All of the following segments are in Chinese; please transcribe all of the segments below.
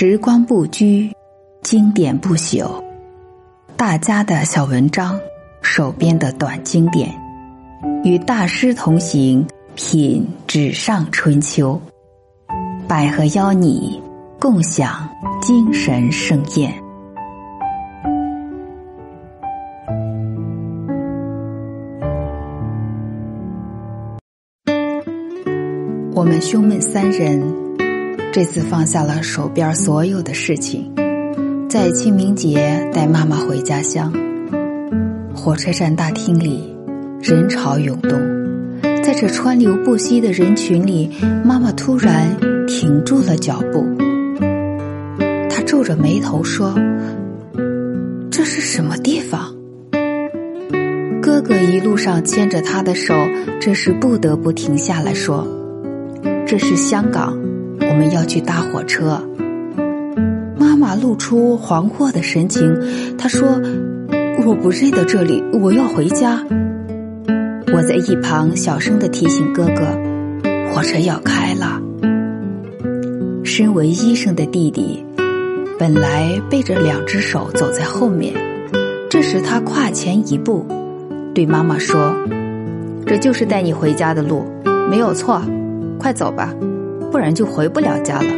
时光不居，经典不朽。大家的小文章，手边的短经典，与大师同行，品纸上春秋。百合邀你共享精神盛宴。我们兄妹三人。这次放下了手边所有的事情，在清明节带妈妈回家乡。火车站大厅里，人潮涌动，在这川流不息的人群里，妈妈突然停住了脚步。她皱着眉头说：“这是什么地方？”哥哥一路上牵着她的手，这时不得不停下来说：“这是香港。”我们要去搭火车。妈妈露出惶惑的神情，她说：“我不认得这里，我要回家。”我在一旁小声的提醒哥哥：“火车要开了。”身为医生的弟弟，本来背着两只手走在后面，这时他跨前一步，对妈妈说：“这就是带你回家的路，没有错，快走吧。”不然就回不了家了。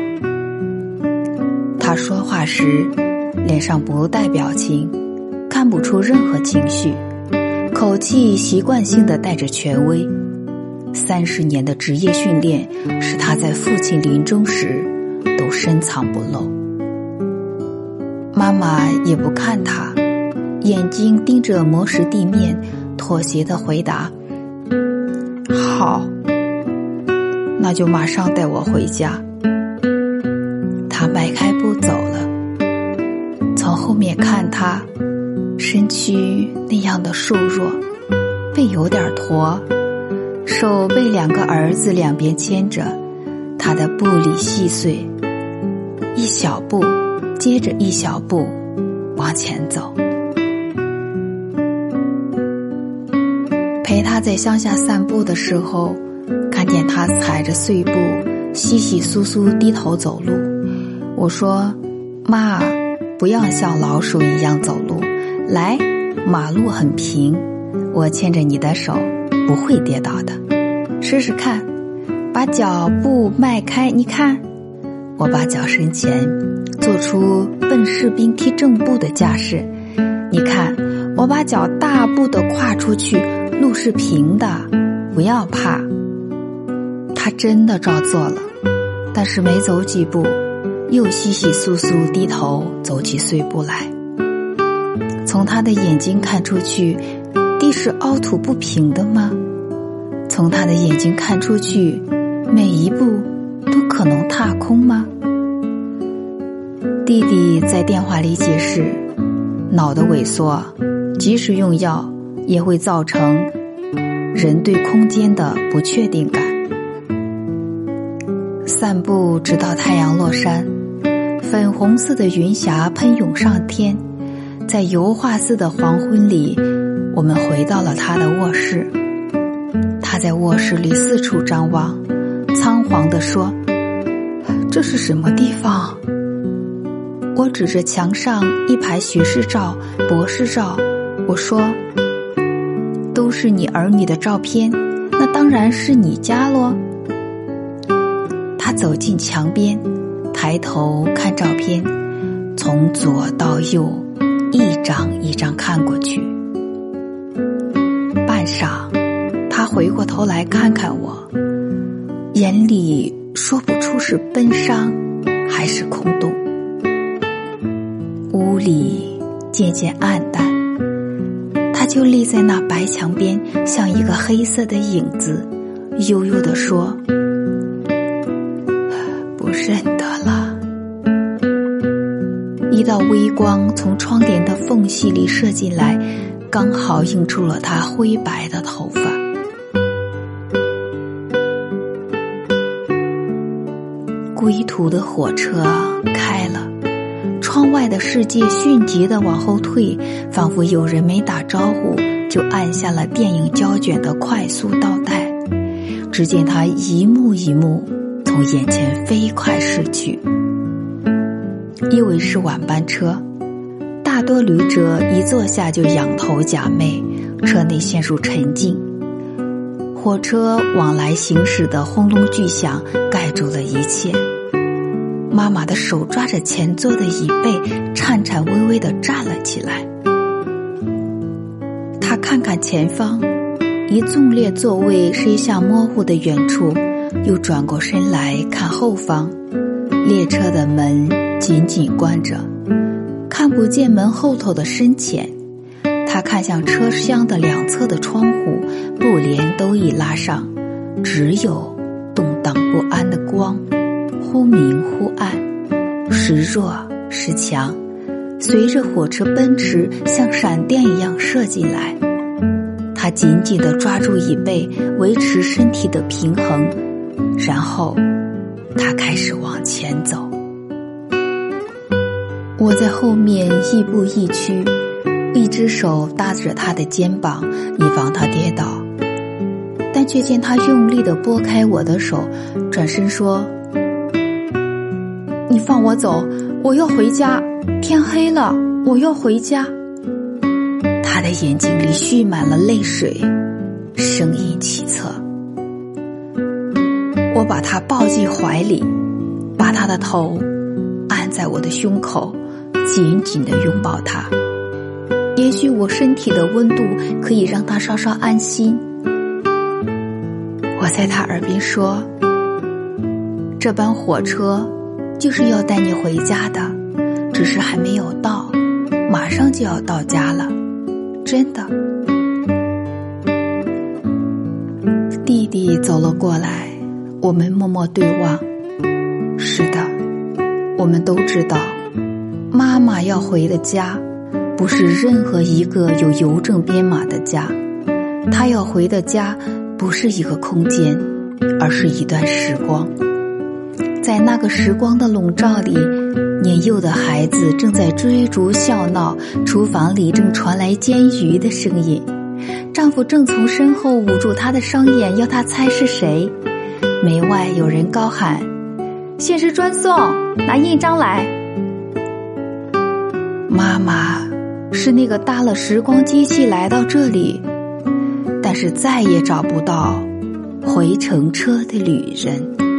他说话时，脸上不带表情，看不出任何情绪，口气习惯性的带着权威。三十年的职业训练，使他在父亲临终时都深藏不露。妈妈也不看他，眼睛盯着磨石地面，妥协的回答：“好。”那就马上带我回家。他迈开步走了，从后面看他，身躯那样的瘦弱，背有点驼，手被两个儿子两边牵着，他的步履细碎，一小步接着一小步往前走。陪他在乡下散步的时候。见他踩着碎步，稀稀疏疏低头走路。我说：“妈，不要像老鼠一样走路，来，马路很平，我牵着你的手，不会跌倒的。试试看，把脚步迈开，你看，我把脚伸前，做出笨士兵踢正步的架势。你看，我把脚大步的跨出去，路是平的，不要怕。”他真的照做了，但是没走几步，又稀稀疏疏低头走起碎步来。从他的眼睛看出去，地是凹凸不平的吗？从他的眼睛看出去，每一步都可能踏空吗？弟弟在电话里解释，脑的萎缩，即使用药也会造成人对空间的不确定感。散步直到太阳落山，粉红色的云霞喷涌上天，在油画似的黄昏里，我们回到了他的卧室。他在卧室里四处张望，仓皇地说：“这是什么地方？”我指着墙上一排学士照、博士照，我说：“都是你儿女的照片，那当然是你家喽。”走进墙边，抬头看照片，从左到右，一张一张看过去。半晌，他回过头来看看我，眼里说不出是悲伤还是空洞。屋里渐渐暗淡，他就立在那白墙边，像一个黑色的影子，悠悠地说。一道微光从窗帘的缝隙里射进来，刚好映出了他灰白的头发。归途的火车开了，窗外的世界迅捷的往后退，仿佛有人没打招呼就按下了电影胶卷的快速倒带。只见他一幕一幕。从眼前飞快逝去，因为是晚班车，大多旅者一坐下就仰头假寐，车内陷入沉静。火车往来行驶的轰隆巨响盖住了一切。妈妈的手抓着前座的椅背，颤颤巍巍的站了起来。她看看前方，一纵列座位是一项模糊的远处，又转过身来看后方，列车的门紧紧关着，看不见门后头的深浅。他看向车厢的两侧的窗户，布帘都已拉上，只有动荡不安的光。忽明忽暗，时弱时强，随着火车奔驰，像闪电一样射进来。他紧紧地抓住椅背，维持身体的平衡，然后他开始往前走。我在后面亦步亦趋，一只手搭着他的肩膀，以防他跌倒，但却见他用力地拨开我的手，转身说。你放我走，我要回家。天黑了，我要回家。他的眼睛里蓄满了泪水，声音凄恻。我把他抱进怀里，把他的头按在我的胸口，紧紧的拥抱他。也许我身体的温度可以让他稍稍安心。我在他耳边说：“这班火车。”就是要带你回家的，只是还没有到，马上就要到家了，真的。弟弟走了过来，我们默默对望。是的，我们都知道，妈妈要回的家，不是任何一个有邮政编码的家，她要回的家，不是一个空间，而是一段时光。在那个时光的笼罩里，年幼的孩子正在追逐笑闹，厨房里正传来煎鱼的声音，丈夫正从身后捂住她的双眼，要她猜是谁。门外有人高喊：“限时专送，拿印章来。”妈妈是那个搭了时光机器来到这里，但是再也找不到回程车的旅人。